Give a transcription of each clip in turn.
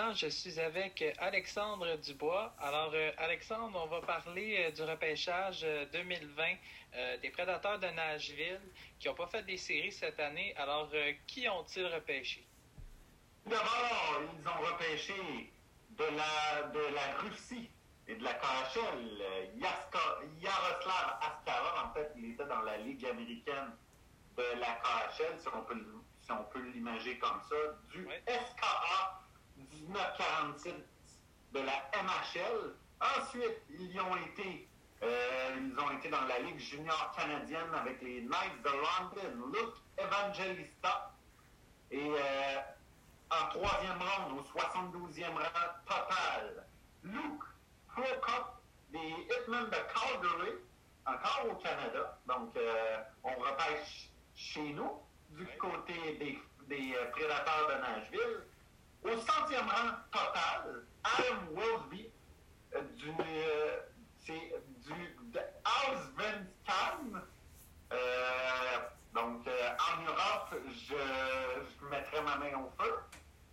maintenant, je suis avec Alexandre Dubois. Alors, euh, Alexandre, on va parler euh, du repêchage 2020 euh, des Prédateurs de Nashville qui n'ont pas fait des séries cette année. Alors, qui ont-ils repêché? D'abord, ils ont repêché de la, de la Russie et de la KHL, Yaroslav Askarov. En fait, il était dans la Ligue américaine de la KHL, si on peut, si on peut l'imager comme ça, du SKA 1946 de la MHL. Ensuite, ils ont été, euh, ils ont été dans la Ligue junior canadienne avec les Knights de London, Luke Evangelista. Et euh, en troisième round, au 72e rang total, Luke Prokop des Hitmen de Calgary, encore au Canada. Donc, euh, on repêche chez nous, du côté des, des prédateurs de Nashville. Au centième rang total, Adam Wilsby, euh, du, euh, c'est du Auswenstam. Euh, donc, en Europe, je, je, mettrai ma main au feu.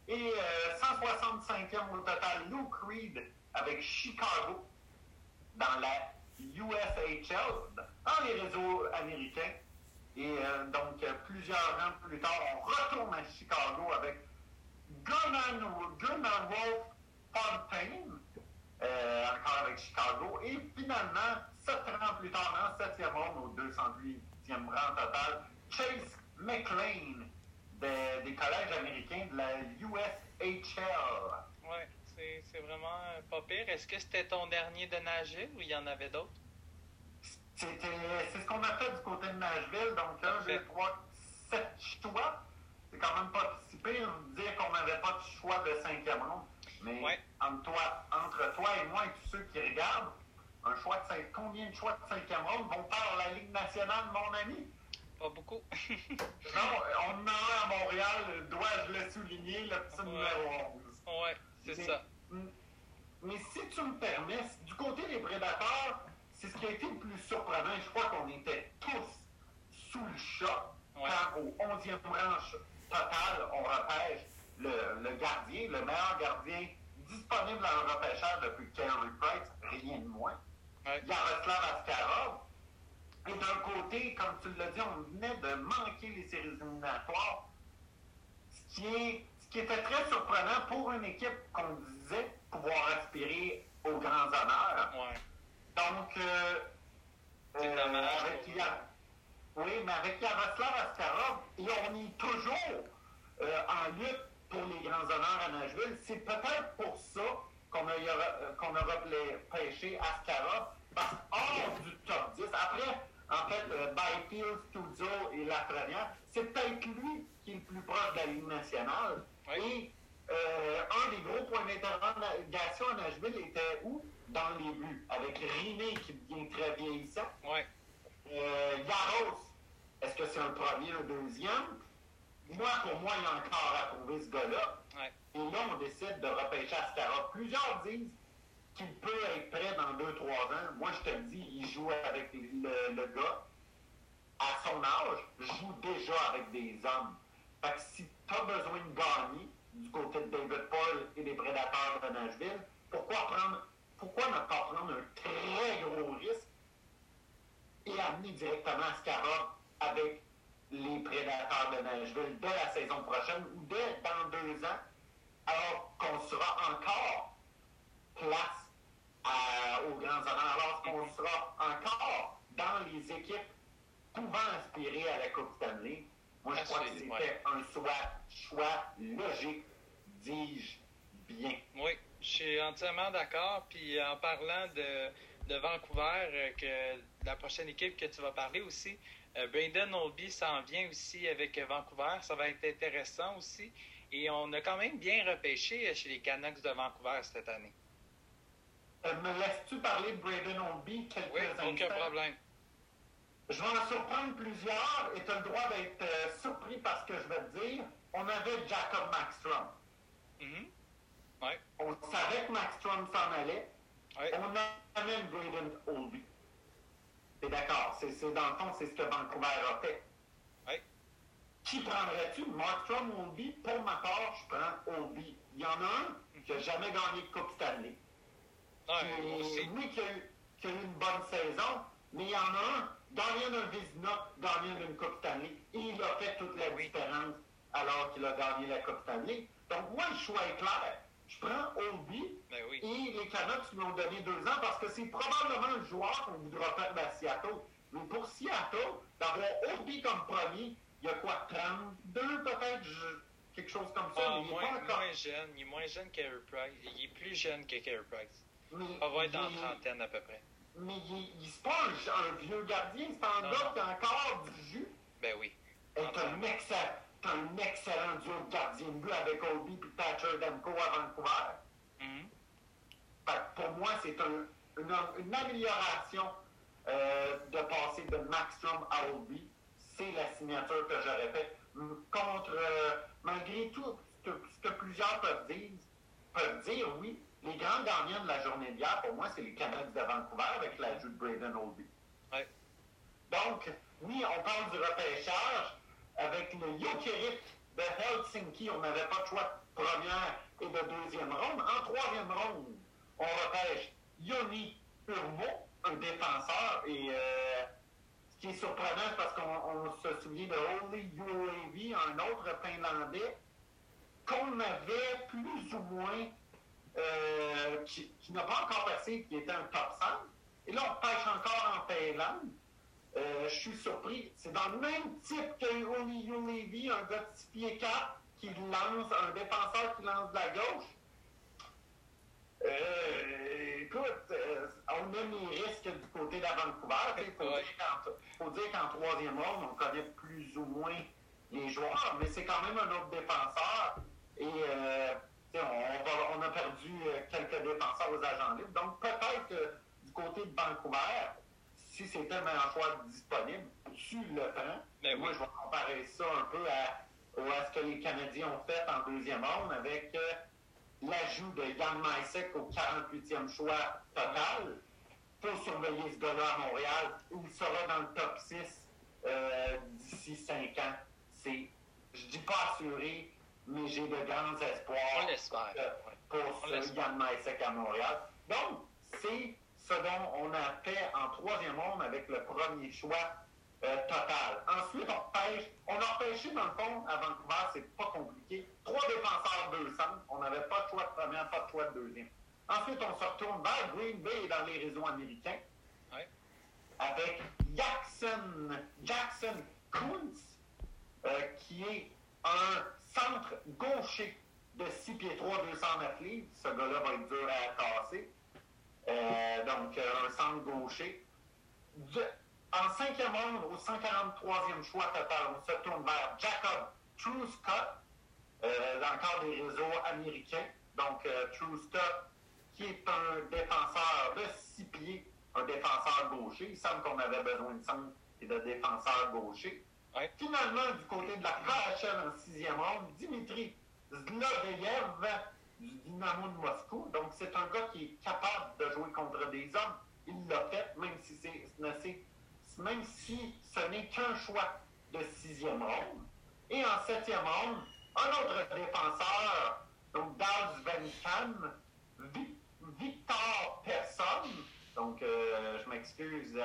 Et 165e au total, Luke Reed avec Chicago dans la USHL, dans les réseaux américains. Et donc, plusieurs ans plus tard, on retourne à Chicago avec Gunnar Wolf Fontaine, euh, encore avec Chicago. Et finalement, sept ans plus tard, en septième ronde, au 208e rang total, Chase McLean des collèges américains de la USHL. Oui, c'est vraiment pas pire. Est-ce que c'était ton dernier de Nashville ou il y en avait d'autres? C'est ce qu'on a fait du côté de Nashville. Donc là, j'ai trois, sept choix c'est quand même pas si pire de dire qu'on n'avait pas de choix de cinquième ronde. Mais entre, toi, entre toi et moi et tous ceux qui regardent, un choix de combien de choix de cinquième ronde vont faire la Ligue nationale, mon ami? Pas beaucoup. non, on en a à Montréal, dois-je le souligner, le petit numéro 11. Oui, c'est ça. Mais si tu me permets, du côté des prédateurs, c'est ce qui a été le plus surprenant. Je crois qu'on était tous sous le choc quand au 11e rang total, on repêche le, gardien, le meilleur gardien disponible dans le repêchage depuis Kerry Price, rien de moins. Ouais. Yaroslav Askarov. Et d'un côté, comme tu l'as dit, on venait de manquer les séries éliminatoires, ce qui, est, ce qui était très surprenant pour une équipe qu'on disait pouvoir aspirer aux grands honneurs. Ouais. Donc, euh, euh, avec, oui, mais avec Yaroslav Askarov, et on est toujours euh, en lutte pour les grands honneurs à Nashville. C'est peut-être pour ça qu'on a, euh, qu'on a repêché Askarov, parce hors du top 10, après, en fait, euh, Byfield, Studio et Lafrenière, c'est peut-être lui qui est le plus proche de la Ligue nationale. Et euh, un des gros points d'interrogation à Nashville était où? Dans les buts, avec Riné qui devient très vieillissant. Ouais. Euh, Yaros, est-ce que c'est un premier ou un deuxième? Moi, pour moi, il y a encore à prouver ce gars-là. Et là, on décide de repêcher Ascara. Plusieurs disent qu'il peut être prêt dans 2-3 ans. Moi, je te le dis, il joue avec le, gars. À son âge, joue déjà avec des hommes. Fait que si tu as besoin de gagner du côté de David Paul et des prédateurs de Nashville, pourquoi, prendre, pourquoi ne pas prendre un très gros risque et amener directement Ascara avec les prédateurs de Nashville dès la saison prochaine ou dès dans deux ans, alors qu'on sera encore place aux grands honneurs, alors qu'on sera encore dans les équipes pouvant aspirer à la Coupe Stanley. Moi, je crois que c'était un choix, choix logique, dis-je bien. Oui, je suis entièrement d'accord. Puis en parlant de, de Vancouver, euh, que la prochaine équipe que tu vas parler aussi, euh, Brandon Olby s'en vient aussi avec Vancouver. Ça va être intéressant aussi. Et on a quand même bien repêché chez les Canucks de Vancouver cette année. Euh, me laisses-tu parler de Brandon Olby quelques oui, aucun problème. Je vais en surprendre plusieurs et tu as le droit d'être euh, surpris par ce que je vais te dire. On avait Jacob Maxstrom. Mm On savait que Maxstrom s'en allait. On avait Brandon Olby. T'es d'accord? C'est, dans le fond, c'est ce que Vancouver a fait. Oui. Qui prendrais-tu? Markstrom ou Oldby? Pour ma part, je prends Oldby. Il y en a un qui n'a jamais gagné de Coupe Stanley. Ouais, oui, qui a, eu, qui a, eu, une bonne saison, mais il y en a un, d'un Vizina, gagné d'une Coupe Stanley, et il a fait toute la différence alors qu'il a gagné la Coupe Stanley. Donc, moi, le choix est clair. Je prends Oldby ben oui. et les Canucks lui ont donné deux ans parce que c'est probablement le joueur qu'on voudra faire à Seattle. Mais pour Seattle, d'avoir Oldby comme premier, il y a quoi, 32 peut-être, quelque chose comme ça. Ah, mais moins, il est moins jeune, il est moins jeune qu'Air Price. Il est plus jeune que Carey Price. Mais, il va être en trentaine à peu près. Mais il, se pas un, vieux gardien, c'est un gars qui a encore du jus. Ben oui. Et un excellent un excellent duo de gardien de but avec Oldby et Thatcher Demko à Vancouver. Mm-hmm. pour moi, c'est un, une, amélioration euh, de passer de Maxstrom à Oldby. C'est la signature que j'aurais faite. Contre, euh, malgré tout ce que, plusieurs peuvent dire, peuvent dire, oui, les grands gagnants de la journée d'hier, pour moi, c'est les Canucks de Vancouver avec l'ajout de Braden. Ouais. Donc, oui, on parle du repêchage, avec le Jokerit de Helsinki, on n'avait pas de choix de première et de deuxième ronde. En troisième ronde, on repêche Yoni Urmo, un défenseur. Et euh, ce qui est surprenant, parce qu'on se souvient de Oli UAV, un autre Finlandais, qu'on avait plus ou moins, euh, qui, n'a pas encore passé, qui était un top 5. Et là, on pêche encore en Finlande. Euh, je suis surpris. C'est dans le même type que Oni Levy, un gars de 6 pieds 4 qui lance, un défenseur qui lance de la gauche. Euh, écoute, euh, on a les risques du côté de Vancouver. Il faut, dire qu'en troisième ronde, on connaît plus ou moins les joueurs, mais c'est quand même un autre défenseur. Et on, on, a perdu quelques défenseurs aux agents libres. Donc peut-être que du côté de Vancouver, si c'était meilleur choix disponible, tu le prends. Mais ben Moi, je vais comparer ça un peu à, ce que les Canadiens ont fait en deuxième ronde avec euh, l'ajout de Yann Maisek au 48e choix total. Faut surveiller ce gars-là à Montréal. Il sera dans le top 6 euh, d'ici 5 ans. C'est, je dis pas assuré, mais j'ai de grands espoirs pour ce Yann Maisek à Montréal. Donc, c'est ce dont on a fait en troisième ronde avec le premier choix euh, total. Ensuite, on pêche. On a pêché, dans le fond, à Vancouver, c'est pas compliqué. Trois défenseurs, deux centres. On n'avait pas de choix de première, pas de choix de deuxième. Ensuite, on se retourne vers Green Bay dans les réseaux américains. Avec Jackson, Jackson Kuntz, euh, qui est un centre gaucher de 6 pieds 3, 209 livres. Ce gars-là va être dur à casser. Euh, donc, euh, un centre gaucher. en cinquième ronde, au 143e choix total, on se tourne vers Jacob Truscott, euh, encore des réseaux américains. Donc, euh, Truscott, qui est un défenseur de six pieds, un défenseur gaucher. Il semble qu'on avait besoin de centre et de défenseur gaucher. Finalement, du côté de la KHL en sixième ronde, Dimitri Zlodeyev, du Dynamo de Moscou. Donc, c'est un gars qui est capable de jouer contre des hommes. Il l'a fait, même si, c'est, même si ce n'est qu'un choix de sixième ronde. Et en septième ronde, un autre défenseur, donc Daz Van Victor Persson. Donc, euh, je m'excuse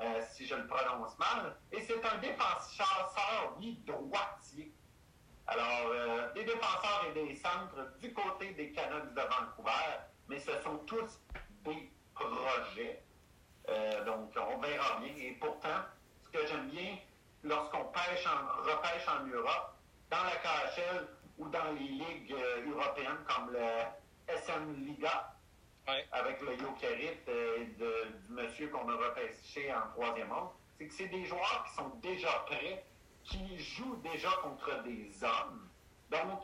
euh, si je le prononce mal. Et c'est un défenseur, oui, droitier. Alors, euh, des défenseurs et des centres du côté des Canucks de Vancouver, mais ce sont tous des projets. Euh, donc, on verra bien. Et pourtant, ce que j'aime bien, lorsqu'on pêche en, repêche en Europe, dans la KHL ou dans les ligues euh, européennes comme le SN Liga, avec le Jokerit et du monsieur qu'on a repêché en troisième ordre, c'est que c'est des joueurs qui sont déjà prêts qui jouent déjà contre des hommes. Donc,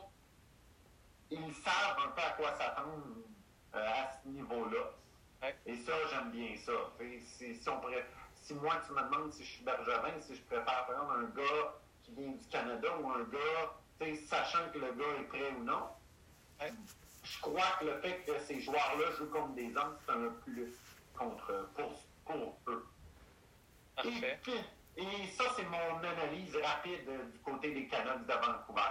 ils savent un peu à quoi s'attendre euh, à ce niveau-là. Et ça, j'aime bien ça. Si, si, moi, tu me demandes si je suis Bergevin, si je préfère prendre un gars qui vient du Canada ou un gars, sachant que le gars est prêt ou non, je crois que le fait que ces joueurs-là jouent comme des hommes, c'est un plus contre, pour, pour eux. Et ça, c'est mon analyse rapide du côté des Canucks de Vancouver.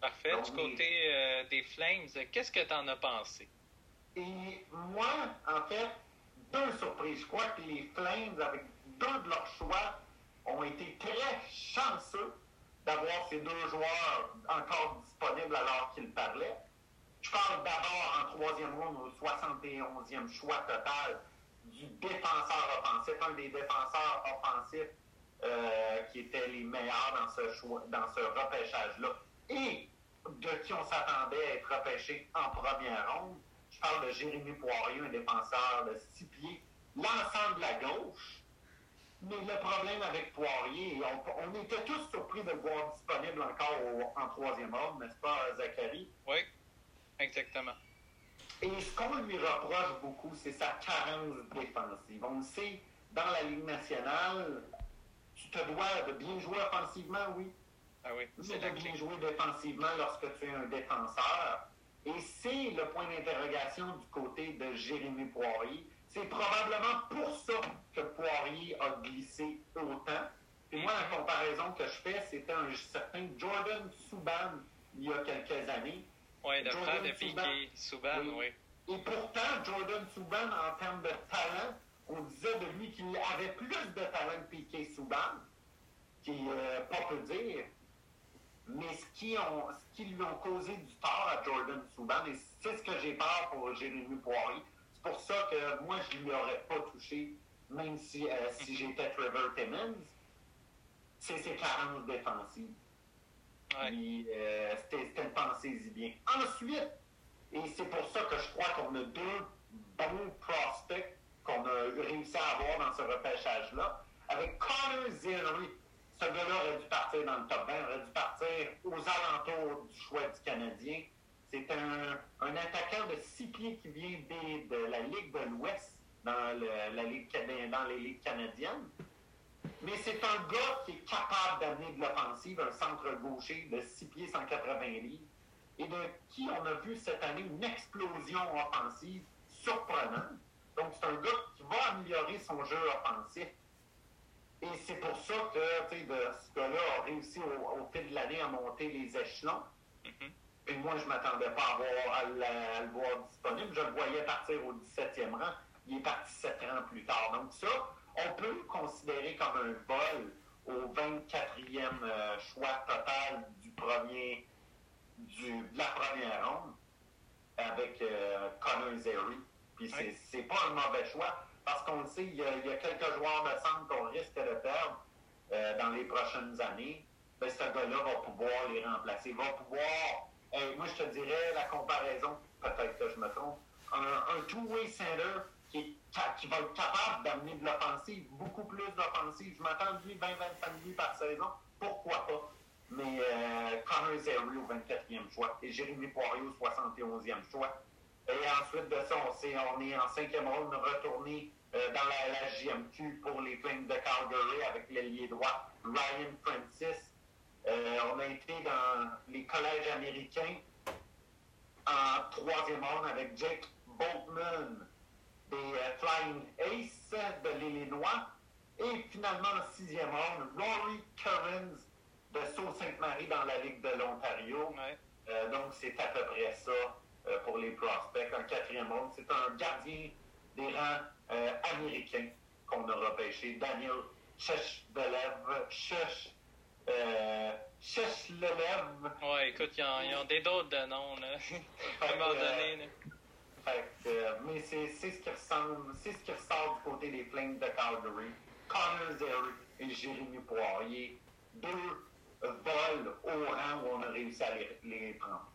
Parfait. du côté euh, des Flames, qu'est-ce que tu en as pensé? Et moi, en fait, deux surprises. Je crois que les Flames, avec deux de leurs choix, ont été très chanceux d'avoir ces deux joueurs encore disponibles alors qu'ils parlaient. Je parle d'abord en troisième ronde au 71e choix total du défenseur offensif, un des défenseurs offensifs euh, qui étaient les meilleurs dans ce, choix, dans ce repêchage-là et de qui on s'attendait à être repêché en première ronde. Je parle de Jérémy Poirier, un défenseur de six pieds, l'ensemble de la gauche. Mais le problème avec Poirier, on, on, était tous surpris de le voir disponible encore en troisième ordre, n'est-ce pas, Zachary? Oui, exactement. Et ce qu'on lui reproche beaucoup, c'est sa carence défensive. On le sait, dans la Ligue nationale, tu te dois de bien jouer offensivement, oui. Ah oui. Mais de bien jouer défensivement lorsque tu es un défenseur. Et c'est le point d'interrogation du côté de Jérémy Poirier. C'est probablement pour ça que Poirier a glissé autant. Et moi, la comparaison que je fais, c'était un certain Jordan Subban il y a quelques années. Oui, de frère de Piqué, Subban, oui. Et pourtant, Jordan Subban, en termes de talent, on disait de lui qu'il avait plus de talent que Piqué Subban, qui n'est euh, pas peu dire. Mais ce qui, ont, ce qui lui ont causé du tort à Jordan Subban, et c'est ce que j'ai peur pour Jérémy Poirier, c'est pour ça que moi, je ne lui aurais pas touché, même si, euh, si j'étais Trevor Timmons, c'est ses carences défensives. Ouais. Euh, c'était une pensée-y bien. Ensuite, et c'est pour ça que je crois qu'on a deux bons prospects qu'on a réussi à avoir dans ce repêchage-là. Avec Connor Zillery, ce gars-là aurait dû partir dans le top 20, aurait dû partir aux alentours du choix du Canadien. C'est un, un, attaquant de six pieds qui vient de, la Ligue de l'Ouest dans, dans les ligues canadiennes. Mais c'est un gars qui est capable d'amener de l'offensive, un centre gaucher de 6 pieds 180 livres, et de qui on a vu cette année une explosion offensive surprenante. Donc, c'est un gars qui va améliorer son jeu offensif. Et c'est pour ça que de, ce gars-là a réussi au, fil de l'année à monter les échelons. Mm-hmm. Et moi, je ne m'attendais pas à, le voir disponible. Je le voyais partir au 17e rang. Il est parti 7 ans plus tard. Donc, ça, on peut le considérer comme un vol au 24e euh, choix total du premier, du, de la première ronde avec euh, Connor Zeri. Puis c'est pas un mauvais choix parce qu'on le sait, il y, a, quelques joueurs de centre qu'on risque de perdre euh, dans les prochaines années. Ben, ce gars-là va pouvoir les remplacer. Va pouvoir, moi je te dirais la comparaison, peut-être que je me trompe, un, un two-way center qui, qui, va être capable d'amener de l'offensive, beaucoup plus d'offensive. Je m'attends de lui 20-25 buts par saison. Pourquoi pas? Mais euh, Connor Zeri au 24e choix et Jérémy Poirier au 71e choix. Et ensuite de ça, on, on est en cinquième ronde retourné euh, dans la, la, JMQ pour les Flames de Calgary avec l'ailier droit Ryan Francis. Euh, on a été dans les collèges américains en troisième ronde avec Jake Boltman des euh, Flying Ace de l'Illinois. Et finalement, en sixième ronde, Rory Currens de Sault-Sainte-Marie dans la Ligue de l'Ontario. Donc, c'est à peu près ça pour les prospects. En quatrième ronde, c'est un gardien des rangs américains qu'on a repêché, Daniel Cheshbelev. Chech, Cheshlev. Ouais, écoute, ils ont, des d'autres de noms, là. à un moment donné, là. Euh, mais c'est ce qui ressemble, c'est ce qui ressort du côté des Flames de Calgary. Connor Zeri et Jérémy Poirier, deux vols au rang où on a réussi à les, prendre.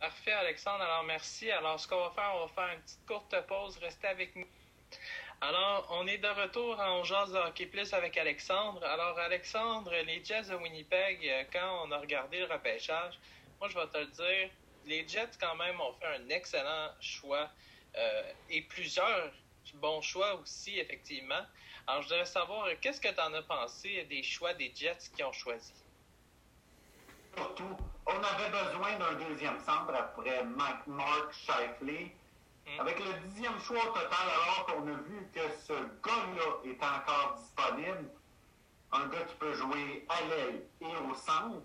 Parfait, Alexandre. Alors, merci. Alors, ce qu'on va faire, on va faire une petite courte pause. Restez avec nous. Alors, on est de retour en jazz de hockey plus avec Alexandre. Alors, Alexandre, les Jets de Winnipeg, euh, quand on a regardé le repêchage, moi, je vais te le dire, les Jets, quand même, ont fait un excellent choix euh, et plusieurs bons choix aussi, effectivement. Alors, je voudrais savoir, qu'est-ce que tu en as pensé des choix des Jets qui ont choisi? Avait besoin d'un deuxième centre après Mark Shifley. Avec le dixième choix au total, alors qu'on a vu que ce gars-là est encore disponible, un gars qui peut jouer à l'aile et au centre,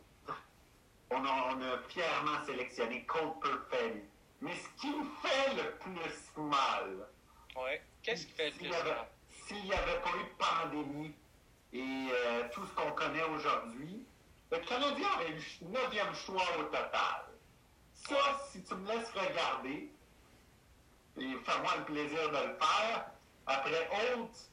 on a, fièrement sélectionné Cole Perfetti. Mais ce qui fait le plus mal. Ouais. Qu'est-ce qui fait le plus mal? S'il n'y avait pas eu de pandémie et euh, tout ce qu'on connaît aujourd'hui, le Canadien aurait eu neuvième choix au total. Ça, si tu me laisses regarder, et fais-moi le plaisir de le faire, après Holt,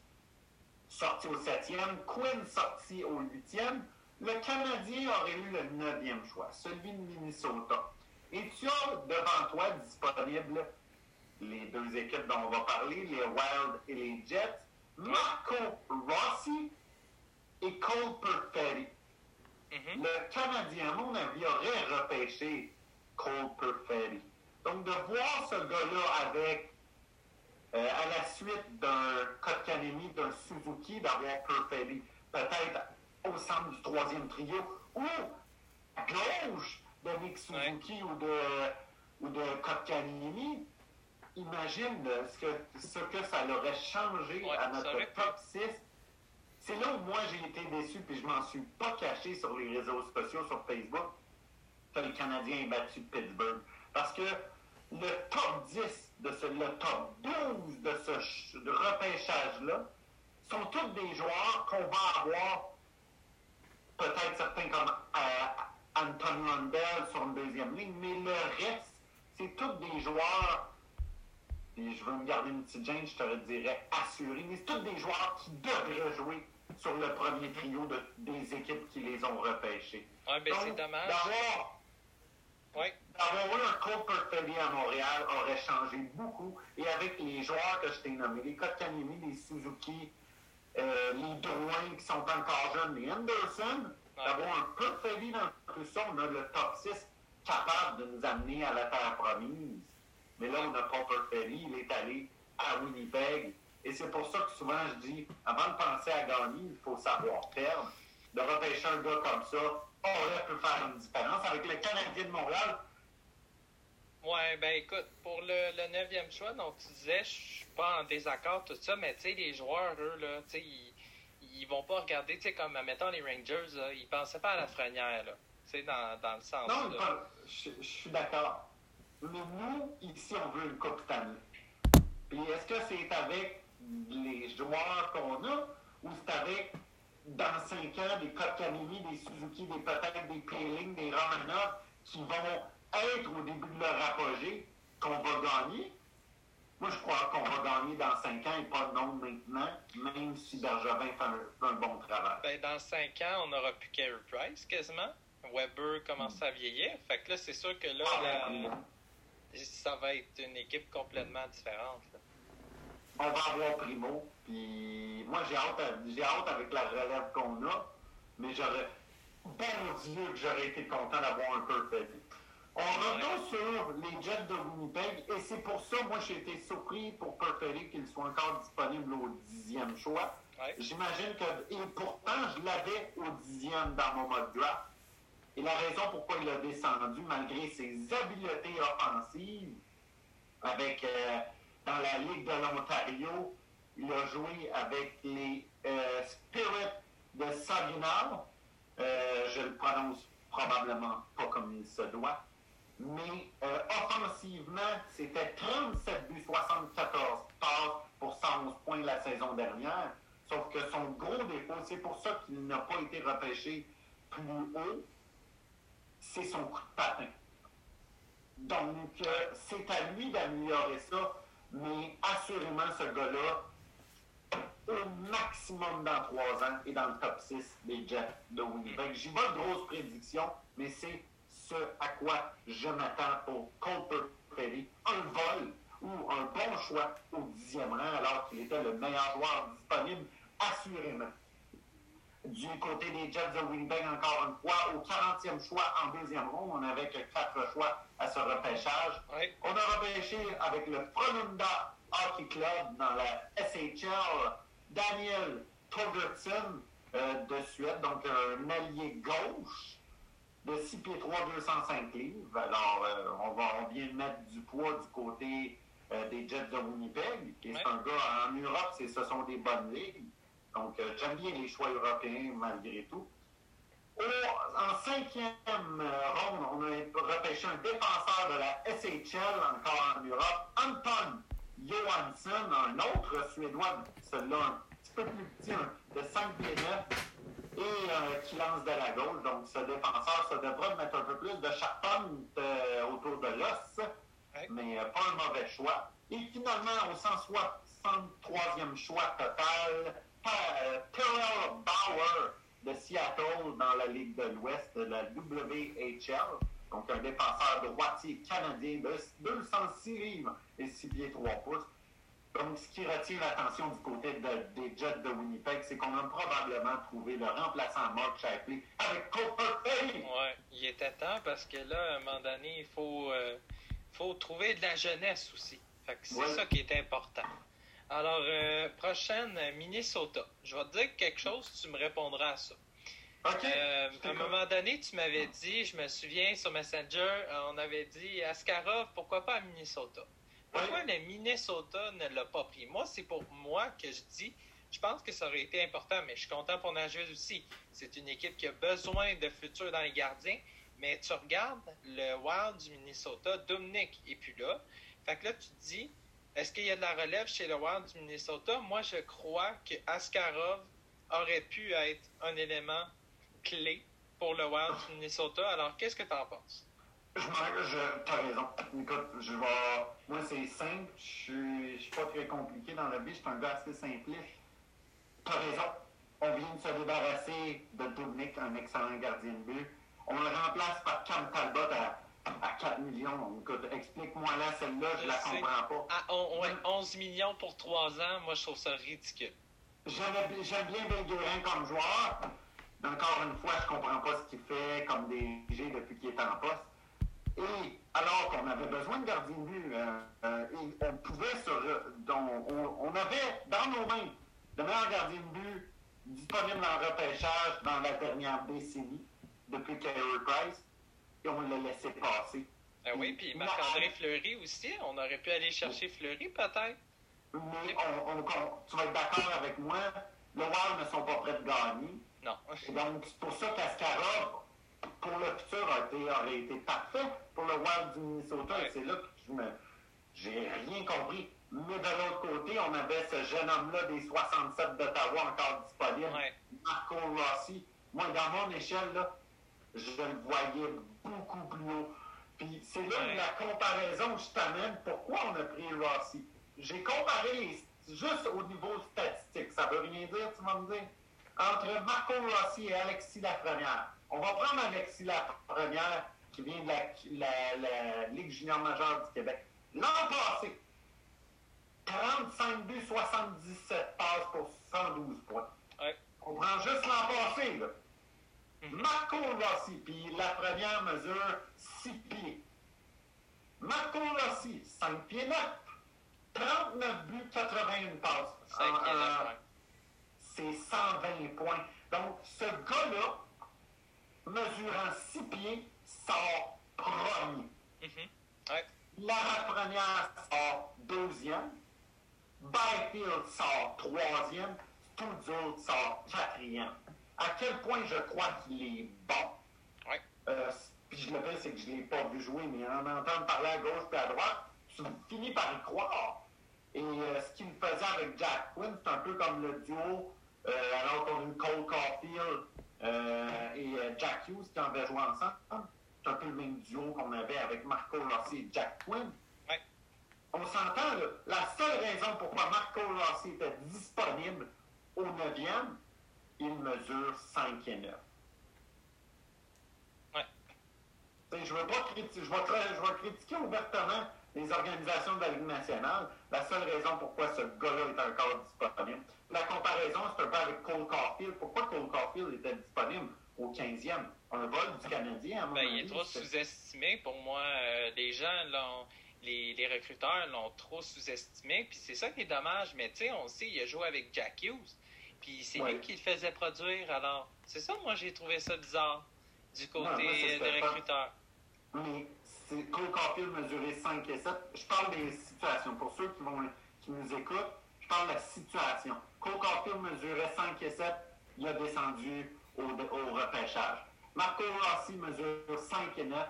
sorti au septième, Quinn sorti au huitième, le Canadien aurait eu le neuvième choix, celui de Minnesota. Et tu as devant toi disponible les deux équipes dont on va parler, les Wild et les Jets, Marco Rossi et Cole Perfetti. Mm-hmm. Le Canadien, à mon avis, aurait repêché Cole Perfetti. Donc, de voir ce gars-là avec, euh, à la suite d'un Kotkanemi, d'un Suzuki, d'avoir Perfetti, peut-être au centre du troisième trio, ou à gauche de Nick Suzuki ou de, ou de Kotkanemi, imagine ce que, ce que ça aurait changé à notre top 6. C'est là où moi j'ai été déçu, puis je m'en suis pas caché sur les réseaux sociaux, sur Facebook, que le Canadien ait battu Pittsburgh. Parce que le top 10 de ce, le top 12 de ce repêchage-là sont tous des joueurs qu'on va avoir, peut-être certains comme euh, Anton Rundell sur une deuxième ligne, mais le reste, c'est tous des joueurs et je veux me garder une petite gêne, je te le dirais assuré. Mais c'est tous des joueurs qui devraient jouer sur le premier trio de, des équipes qui les ont repêchés. Oui, ben c'est dommage. D'avoir oui. eu un Cole Perfetti à Montréal aurait changé beaucoup. Et avec les joueurs que je t'ai nommés, les Kotkaniemi, les Suzuki, euh, les Drouin qui sont encore jeunes, les Anderson, d'avoir un Perfetti dans tout ça, on a le top 6 capable de nous amener à la terre promise. Mais là, on a Copper Ferry, il est allé à Winnipeg. Et c'est pour ça que souvent je dis, avant de penser à gagner, il faut savoir perdre. De repêcher un gars comme ça aurait pu faire une différence. Avec le Canadien de Montréal, Ouais, ben écoute, pour le, neuvième choix, donc tu disais, je suis pas en désaccord, tout ça, mais tu sais, les joueurs, eux, là, tu sais, ils, ils vont pas regarder, tu sais, comme, mettons, les Rangers, là, ils pensaient pas à la frenière, là, tu sais, dans, dans le sens. Non, je, je suis d'accord. Mais nous, ici, on veut une Coupe Stanley. Puis est-ce que c'est avec les joueurs qu'on a ou c'est avec, dans cinq ans, des Kotkaniemi, des Suzuki, des peut-être des Peeling, des Romanov qui vont être au début de leur apogée qu'on va gagner? Moi, je crois qu'on va gagner dans cinq ans et pas non maintenant, même si Bergevin fait un, bon travail. Ben, dans cinq ans, on n'aura plus Carey Price quasiment. Weber commence à vieillir. Fait que là, c'est sûr que là, ah, ça va être une équipe complètement différente. On va avoir Primo, puis moi j'ai hâte, j'ai hâte avec la relève qu'on a, mais j'aurais, bon Dieu que j'aurais été content d'avoir un Perfetti. On revient sur les Jets de Winnipeg, et c'est pour ça, moi j'ai été surpris pour Perfetti qu'il soit encore disponible au dixième choix. J'imagine que, et pourtant je l'avais au dixième dans mon mode draft. Et la raison pourquoi il a descendu, malgré ses habiletés offensives, avec euh, dans la Ligue de l'Ontario, il a joué avec les euh, Spirit de Saginaw. Euh, je le prononce probablement pas comme il se doit. Mais offensivement, c'était 37 buts, 74 passes pour 111 points la saison dernière. Sauf que son gros défaut, c'est pour ça qu'il n'a pas été repêché plus haut, c'est son coup de patin. Donc, euh, c'est à lui d'améliorer ça, mais assurément, ce gars-là, au maximum dans trois ans, est dans le top 6 des Jets de Winnipeg. J'y vais de grosses prédictions, mais c'est ce à quoi je m'attends pour Cooper Ferry. Un vol ou un bon choix au dixième rang, alors qu'il était le meilleur joueur disponible, assurément du côté des Jets de Winnipeg, encore une fois, au 40e choix en deuxième ronde. On n'avait que quatre choix à ce repêchage. On a repêché avec le Frölunda Hockey Club dans la SHL Daniel Torgertson euh, de Suède, donc un allié gauche de 6 pieds 3, 205 livres. Alors, euh, on, va, on vient mettre du poids du côté euh, des Jets de Winnipeg. Et c'est un gars, en Europe, ce sont des bonnes ligues. Donc, euh, j'aime bien les choix européens malgré tout. en cinquième ronde, on a repêché un défenseur de la SHL, encore en Europe, Anton Johansson, un autre Suédois, celui-là un petit peu plus petit, de 5 pieds 9, et euh, qui lance de la gauche. Donc, ce défenseur, ça devrait mettre un peu plus de charpente euh, autour de l'os, mais euh, pas un mauvais choix. Et finalement, au 163e choix total, Terrell Bauer de Seattle dans la Ligue de l'Ouest, de la WHL. Donc, un défenseur droitier canadien de 206 livres et 6 pieds 3 pouces. Donc, ce qui retient l'attention du côté des Jets de Winnipeg, c'est qu'on a probablement trouvé le remplaçant Mark Shapley avec Cooper Perry. Oui, il était temps parce que là, à un moment donné, il faut, euh, faut trouver de la jeunesse aussi. c'est ça qui est important. Alors, euh, prochaine, Minnesota. Je vais te dire quelque chose, tu me répondras à ça. Euh, à un moment donné, tu m'avais dit, je me souviens sur Messenger, on avait dit Askarov, pourquoi pas à Minnesota? Pourquoi le Minnesota ne l'a pas pris? Moi, c'est pour moi que je dis, je pense que ça aurait été important, mais je suis content pour Nashville aussi. C'est une équipe qui a besoin de futur dans les gardiens, mais tu regardes le Wild du Minnesota, Dominic est plus là. Fait que là, tu te dis, est-ce qu'il y a de la relève chez le Wild du Minnesota? Moi, je crois que Askarov aurait pu être un élément clé pour le Wild du Minnesota. Alors, qu'est-ce que tu en penses? Je, je, t'as raison. Écoute, je vais. Moi, c'est simple. Je suis, suis pas très compliqué dans la vie. Je suis un gars assez simpliste. T'as raison. On vient de se débarrasser de Dominic, un excellent gardien de but. On le remplace par Cam Talbot à, à 4 millions. Écoute, explique-moi là, celle-là, je, la comprends pas. À on, 11 millions pour 3 ans, moi, je trouve ça ridicule. J'aime bien Belguerin comme joueur. Encore une fois, je comprends pas ce qu'il fait comme DG depuis qu'il est en poste. Et alors qu'on avait besoin de gardien de but, euh, euh, on pouvait se. on, avait dans nos mains le meilleur gardien de but disponible en repêchage dans la dernière décennie, depuis Carey Price, et on l'a laissé passer. Ah oui, puis Marc-André Fleury aussi, on aurait pu aller chercher Fleury peut-être. Mais tu vas être d'accord avec moi, le Wild ne sont pas prêts de gagner. Non. donc, c'est pour ça qu'Askarov, pour le futur, aurait été parfait pour le Wild du Minnesota. Et c'est là que je me. J'ai rien compris. Mais de l'autre côté, on avait ce jeune homme-là des 67 d'Ottawa encore disponible, Marco Rossi. Moi, dans mon échelle, là, je le voyais beaucoup plus haut. Puis c'est là la comparaison que je t'amène. Pourquoi on a pris Rossi? J'ai comparé juste au niveau statistique. Ça veut rien dire, tu vas me dire? Entre Marco Rossi et Alexis Lafrenière. On va prendre Alexis Lafrenière, qui vient de la, Ligue junior majeure du Québec. L'an passé, 35 buts, 77 passes pour 112 points. On prend juste l'an passé, là. Marco Rossi, puis la première mesure, 6 pieds. Marco Rossi, 5 pieds 9. 39 buts, 81 passes. 5 pieds 9, C'est 120 points. Donc, ce gars-là, mesurant 6 pieds, sort premier. Mm La première sort deuxième. Byfield sort troisième. Studio sort quatrième. À quel point je crois qu'il est bon. Ouais. Euh, puis je le fais, c'est que je ne l'ai pas vu jouer, mais en entendant parler à gauche et à droite, tu finis par y croire. Et euh, ce qu'il faisait avec Jack Quinn, c'est un peu comme le duo, euh, alors qu'on a eu Cole Caulfield euh, et Jack Hughes qui en avaient joué ensemble. C'est un peu le même duo qu'on avait avec Marco Rossi et Jack Quinn. On s'entend, la seule raison pourquoi Marco Rossi était disponible au 9e, il mesure 5 et 9. Je ne veux pas critiquer, je vais, critiquer ouvertement les organisations de la Ligue nationale. La seule raison pourquoi ce gars-là est encore disponible. La comparaison, c'est un peu avec Cole Caulfield. Pourquoi Cole Caulfield était disponible au 15e? Un vol du Canadien, à ben, Il est trop sous-estimé. Pour moi, euh, les gens l'ont... Les, les, recruteurs l'ont trop sous-estimé, puis c'est ça qui est dommage. Mais tu sais, on sait, il a joué avec Jack Hughes, puis c'est lui qui le faisait produire. Alors, c'est ça, moi, j'ai trouvé ça bizarre du côté des recruteurs. Mais Cole Caulfield mesurait 5 et 7. Je parle des situations. Pour ceux qui, vont, qui nous écoutent, je parle de la situation. Cole Caulfield mesurait 5 et 7. Il a descendu au, au repêchage. Marco Rossi mesure 5 et 9.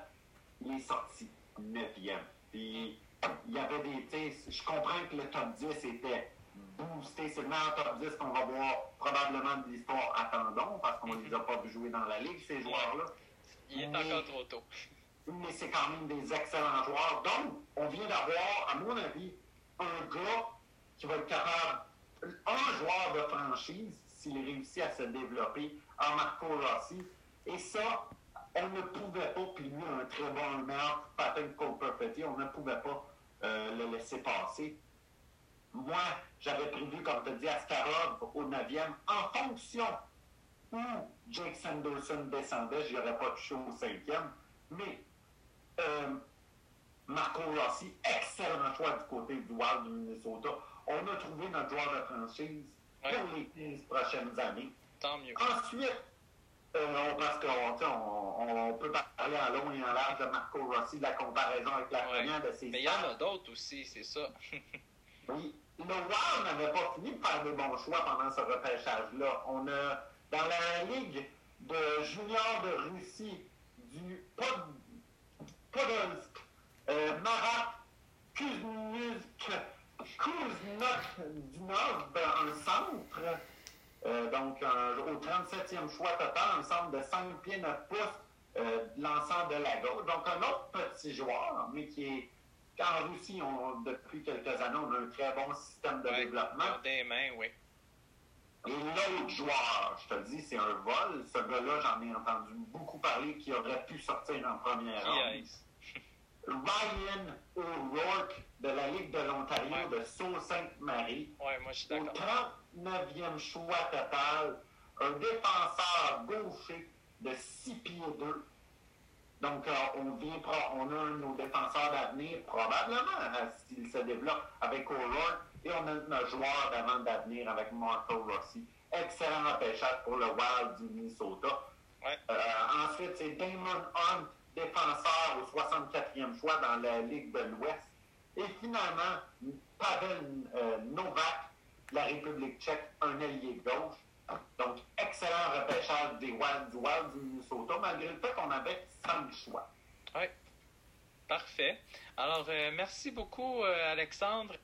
Il est sorti 9e. Puis, il y avait des. Je comprends que le top 10 était boosté. C'est le meilleur top 10 qu'on va voir probablement de l'histoire. Attendons, parce qu'on ne les a pas vu jouer dans la ligue, ces joueurs-là. Il est encore trop tôt. Mais c'est quand même des excellents joueurs. Donc, on vient d'avoir, à mon avis, un gars qui va être capable, un joueur de franchise, s'il réussit à se développer, en Marco Rossi. Et ça, on ne pouvait pas, puis lui, un très bon meilleur Patrick Cole Perfetti, on ne pouvait pas euh, le laisser passer. Moi, j'avais prévu, comme tu dit, Askarov au 9e, en fonction où Jake Sanderson descendait, je n'aurais pas touché au 5e, mais euh, Marco Rossi, excellent choix du côté du Wild du Minnesota. On a trouvé notre joueur de franchise pour les 15 prochaines années. Tant mieux. Ensuite, euh, parce qu'on on, peut parler en long et en large de Marco Rossi, de la comparaison avec la première de ses Mais il y en a d'autres aussi, c'est ça. oui. Le Wild n'avait pas fini de faire des bons choix pendant ce repêchage-là. On a, dans la Ligue de juniors de Russie, du Podolsk, euh, Marat, Kuznuk, Kuznok du Nord, un centre, euh, donc, au 37e choix total, un centre de 5 pieds 9 pouces, euh, l'ensemble de la gauche. Donc, un autre petit joueur, mais qui est. En Russie, on, depuis quelques années, on a un très bon système de développement. Des mains, oui. Et l'autre joueur, je te le dis, c'est un vol. Ce gars-là, j'en ai entendu beaucoup parler, qui aurait pu sortir en première ronde. Ryan O'Rourke de la Ligue de l'Ontario de Sault-Sainte-Marie. Ouais, moi, je suis d'accord. Au 39e choix total, un défenseur gaucher de 6 pieds 2. Donc, euh, on, vient, on a un de nos défenseurs d'avenir, probablement, euh, s'il se développe avec O'Rourke, et on a un joueur d'avant d'avenir avec Marco Rossi. Excellent repêchage pour le Wild du Minnesota. Ouais. Euh, ensuite, c'est Damon Hunt défenseur au 64e choix dans la Ligue de l'Ouest. Et finalement, Pavel euh, Novak, la République tchèque, un allié gauche. Donc, excellent repêchage des Wild, du du Minnesota, malgré le fait qu'on avait cinq choix. Oui. Parfait. Alors, euh, merci beaucoup, euh, Alexandre.